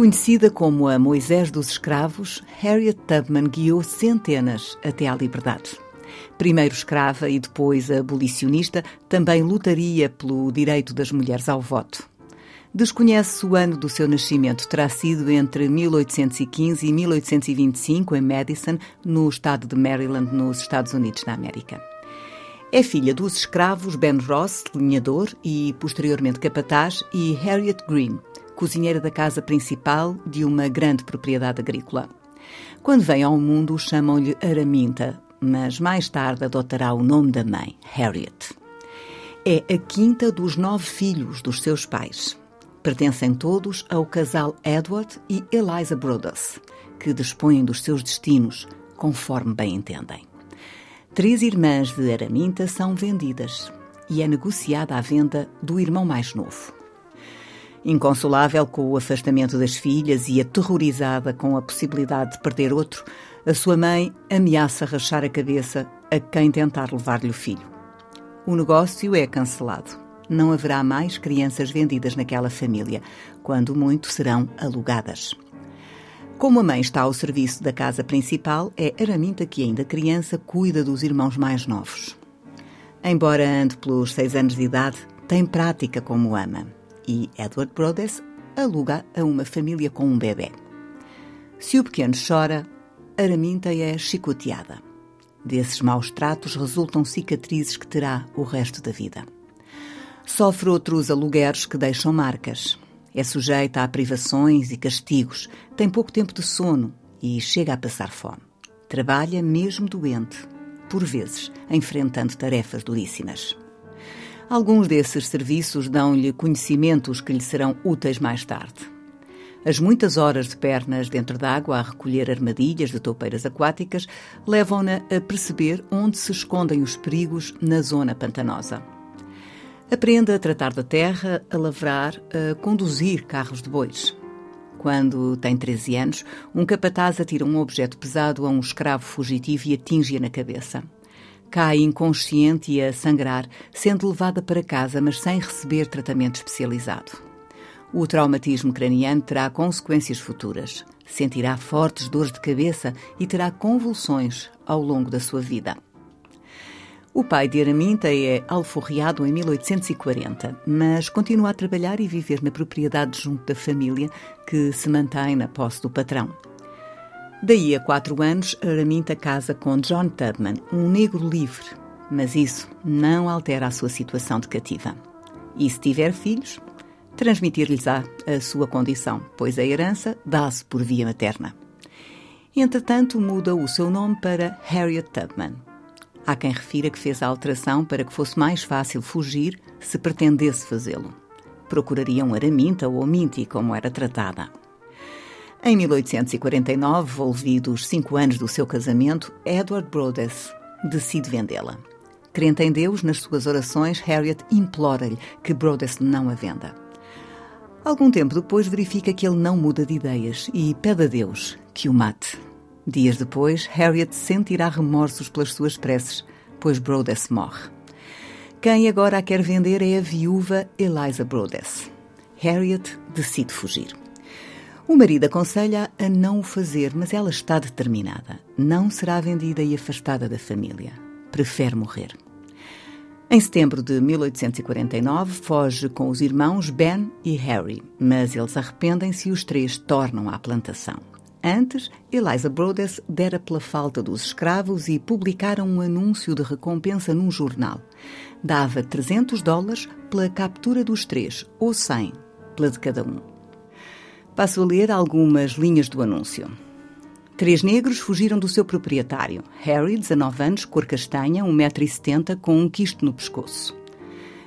Conhecida como a Moisés dos Escravos, Harriet Tubman guiou centenas até à liberdade. Primeiro escrava e depois abolicionista, também lutaria pelo direito das mulheres ao voto. Desconhece o ano do seu nascimento, terá sido entre 1815 e 1825 em Madison, no estado de Maryland, nos Estados Unidos da América. É filha dos escravos Ben Ross, linhador e posteriormente capataz, e Harriet Green, cozinheira da casa principal de uma grande propriedade agrícola. Quando vem ao mundo, chamam-lhe Araminta, mas mais tarde adotará o nome da mãe, Harriet. É a quinta dos nove filhos dos seus pais. Pertencem todos ao casal Edward e Eliza Brothers, que dispõem dos seus destinos conforme bem entendem. Três irmãs de Araminta são vendidas e é negociada a venda do irmão mais novo. Inconsolável com o afastamento das filhas e aterrorizada com a possibilidade de perder outro, a sua mãe ameaça rachar a cabeça a quem tentar levar-lhe o filho. O negócio é cancelado. Não haverá mais crianças vendidas naquela família, quando muito serão alugadas. Como a mãe está ao serviço da casa principal, é Araminta que, ainda criança, cuida dos irmãos mais novos. Embora ande pelos seis anos de idade, tem prática como ama e Edward Brothers aluga a uma família com um bebê. Se o pequeno chora, Araminta é chicoteada. Desses maus tratos resultam cicatrizes que terá o resto da vida. Sofre outros alugueres que deixam marcas. É sujeita a privações e castigos, tem pouco tempo de sono e chega a passar fome. Trabalha mesmo doente, por vezes enfrentando tarefas duríssimas. Alguns desses serviços dão-lhe conhecimentos que lhe serão úteis mais tarde. As muitas horas de pernas dentro d'água a recolher armadilhas de toupeiras aquáticas levam-na a perceber onde se escondem os perigos na zona pantanosa. Aprende a tratar da terra, a lavrar, a conduzir carros de bois. Quando tem 13 anos, um capataz atira um objeto pesado a um escravo fugitivo e atinge-a na cabeça cai inconsciente e a sangrar, sendo levada para casa, mas sem receber tratamento especializado. O traumatismo craniano terá consequências futuras. Sentirá fortes dores de cabeça e terá convulsões ao longo da sua vida. O pai de Araminta é alforriado em 1840, mas continua a trabalhar e viver na propriedade junto da família, que se mantém na posse do patrão. Daí a quatro anos, Araminta casa com John Tubman, um negro livre, mas isso não altera a sua situação de cativa. E se tiver filhos, transmitir-lhes-á a sua condição, pois a herança dá-se por via materna. Entretanto, muda o seu nome para Harriet Tubman. Há quem refira que fez a alteração para que fosse mais fácil fugir se pretendesse fazê-lo. Procurariam Araminta ou Minty, como era tratada. Em 1849, volvidos cinco anos do seu casamento, Edward Brothers decide vendê-la. Crente em Deus, nas suas orações, Harriet implora-lhe que Brothers não a venda. Algum tempo depois, verifica que ele não muda de ideias e pede a Deus que o mate. Dias depois, Harriet sentirá remorsos pelas suas preces, pois Brothers morre. Quem agora a quer vender é a viúva Eliza Brothers. Harriet decide fugir. O marido aconselha a não o fazer, mas ela está determinada. Não será vendida e afastada da família. Prefere morrer. Em setembro de 1849, foge com os irmãos Ben e Harry, mas eles arrependem-se e os três tornam à plantação. Antes, Eliza Brothers dera pela falta dos escravos e publicaram um anúncio de recompensa num jornal. Dava 300 dólares pela captura dos três, ou 100 pela de cada um. Passo a ler algumas linhas do anúncio. Três negros fugiram do seu proprietário. Harry, 19 anos, cor castanha, 1,70m, com um quisto no pescoço.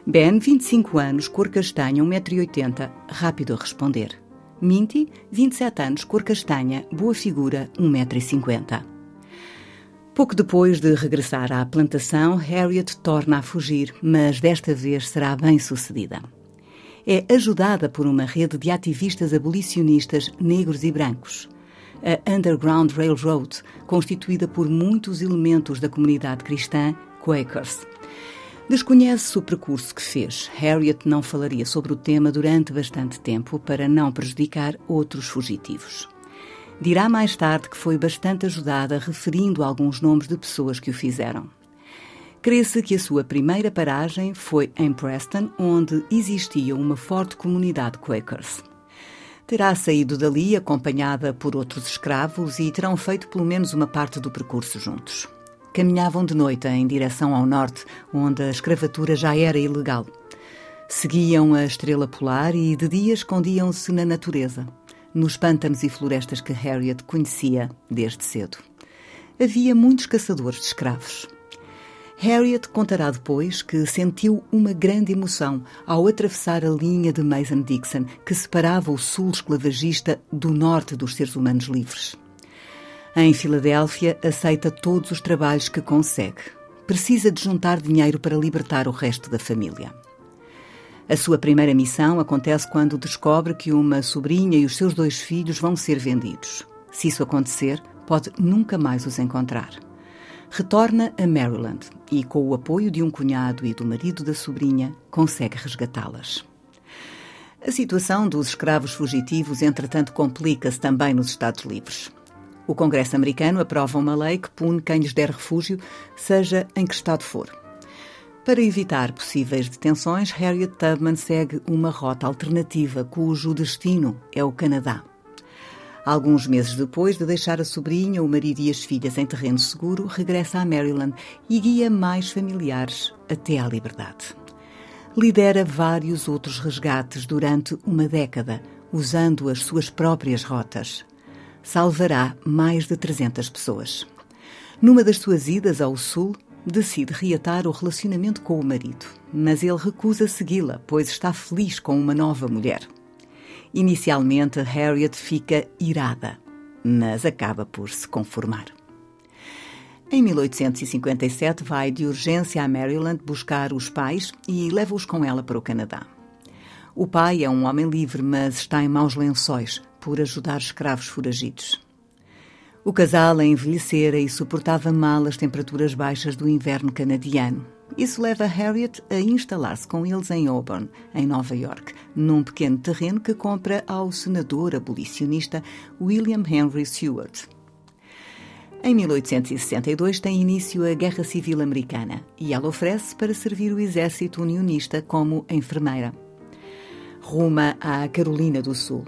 Ben, 25 anos, cor castanha, 1,80m, rápido a responder. Minty, 27 anos, cor castanha, boa figura, 1,50m. Pouco depois de regressar à plantação, Harriet torna a fugir, mas desta vez será bem sucedida. É ajudada por uma rede de ativistas abolicionistas negros e brancos. A Underground Railroad, constituída por muitos elementos da comunidade cristã Quakers. Desconhece o percurso que fez. Harriet não falaria sobre o tema durante bastante tempo para não prejudicar outros fugitivos. Dirá mais tarde que foi bastante ajudada referindo alguns nomes de pessoas que o fizeram. Crê-se que a sua primeira paragem foi em Preston, onde existia uma forte comunidade Quakers. Terá saído dali acompanhada por outros escravos e terão feito pelo menos uma parte do percurso juntos. Caminhavam de noite em direção ao norte, onde a escravatura já era ilegal. Seguiam a estrela polar e de dia escondiam-se na natureza nos pântanos e florestas que Harriet conhecia desde cedo. Havia muitos caçadores de escravos. Harriet contará depois que sentiu uma grande emoção ao atravessar a linha de Mason-Dixon que separava o sul esclavagista do norte dos seres humanos livres. Em Filadélfia, aceita todos os trabalhos que consegue. Precisa de juntar dinheiro para libertar o resto da família. A sua primeira missão acontece quando descobre que uma sobrinha e os seus dois filhos vão ser vendidos. Se isso acontecer, pode nunca mais os encontrar. Retorna a Maryland e, com o apoio de um cunhado e do marido da sobrinha, consegue resgatá-las. A situação dos escravos fugitivos, entretanto, complica-se também nos Estados Livres. O Congresso americano aprova uma lei que pune quem lhes der refúgio, seja em que estado for. Para evitar possíveis detenções, Harriet Tubman segue uma rota alternativa cujo destino é o Canadá. Alguns meses depois de deixar a sobrinha, o marido e as filhas em terreno seguro, regressa a Maryland e guia mais familiares até à liberdade. Lidera vários outros resgates durante uma década, usando as suas próprias rotas. Salvará mais de 300 pessoas. Numa das suas idas ao sul, decide reatar o relacionamento com o marido, mas ele recusa segui-la, pois está feliz com uma nova mulher. Inicialmente, Harriet fica irada, mas acaba por se conformar. Em 1857, vai de urgência a Maryland buscar os pais e leva-os com ela para o Canadá. O pai é um homem livre, mas está em maus lençóis por ajudar escravos foragidos. O casal envelhecera e suportava mal as temperaturas baixas do inverno canadiano. Isso leva Harriet a instalar-se com eles em Auburn, em Nova York, num pequeno terreno que compra ao senador abolicionista William Henry Seward. Em 1862 tem início a Guerra Civil Americana e ela oferece para servir o exército unionista como enfermeira. Ruma à Carolina do Sul.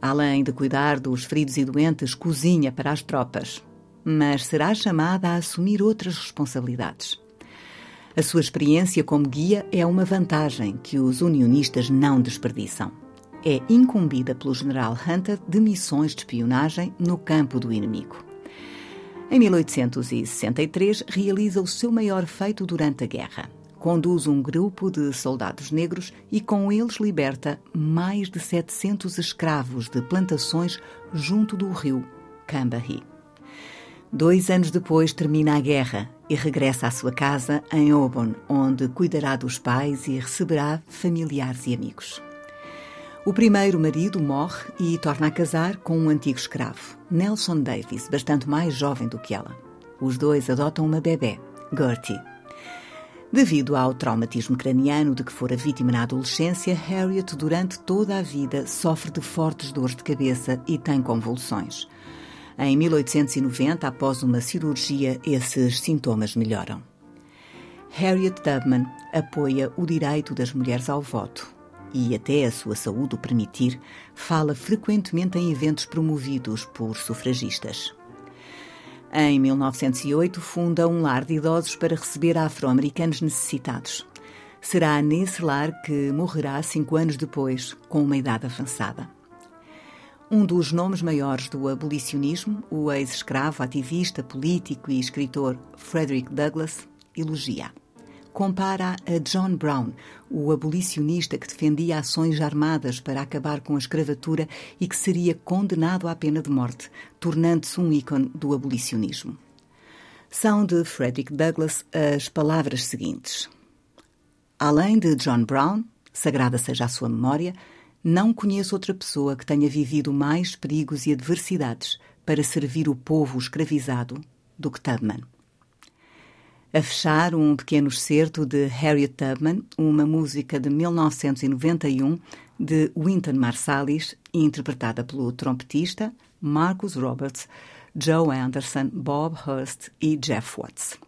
Além de cuidar dos feridos e doentes, cozinha para as tropas, mas será chamada a assumir outras responsabilidades. A sua experiência como guia é uma vantagem que os unionistas não desperdiçam. É incumbida pelo general Hunter de missões de espionagem no campo do inimigo. Em 1863, realiza o seu maior feito durante a guerra conduz um grupo de soldados negros e com eles liberta mais de 700 escravos de plantações junto do rio Cambahi. Dois anos depois termina a guerra e regressa à sua casa em Auburn, onde cuidará dos pais e receberá familiares e amigos. O primeiro marido morre e torna a casar com um antigo escravo, Nelson Davis, bastante mais jovem do que ela. Os dois adotam uma bebê, Gertie. Devido ao traumatismo craniano de que fora vítima na adolescência, Harriet, durante toda a vida, sofre de fortes dores de cabeça e tem convulsões. Em 1890, após uma cirurgia, esses sintomas melhoram. Harriet Tubman apoia o direito das mulheres ao voto e, até a sua saúde o permitir, fala frequentemente em eventos promovidos por sufragistas. Em 1908, funda um lar de idosos para receber afro-americanos necessitados. Será nesse lar que morrerá cinco anos depois, com uma idade avançada. Um dos nomes maiores do abolicionismo, o ex-escravo, ativista, político e escritor Frederick Douglass, elogia compara a John Brown, o abolicionista que defendia ações armadas para acabar com a escravatura e que seria condenado à pena de morte, tornando-se um ícone do abolicionismo. são de Frederick Douglass as palavras seguintes: Além de John Brown, sagrada seja a sua memória, não conheço outra pessoa que tenha vivido mais perigos e adversidades para servir o povo escravizado do que Tubman. A fechar, um pequeno excerto de Harriet Tubman, uma música de 1991 de Wynton Marsalis, interpretada pelo trompetista Marcus Roberts, Joe Anderson, Bob Hurst e Jeff Watts.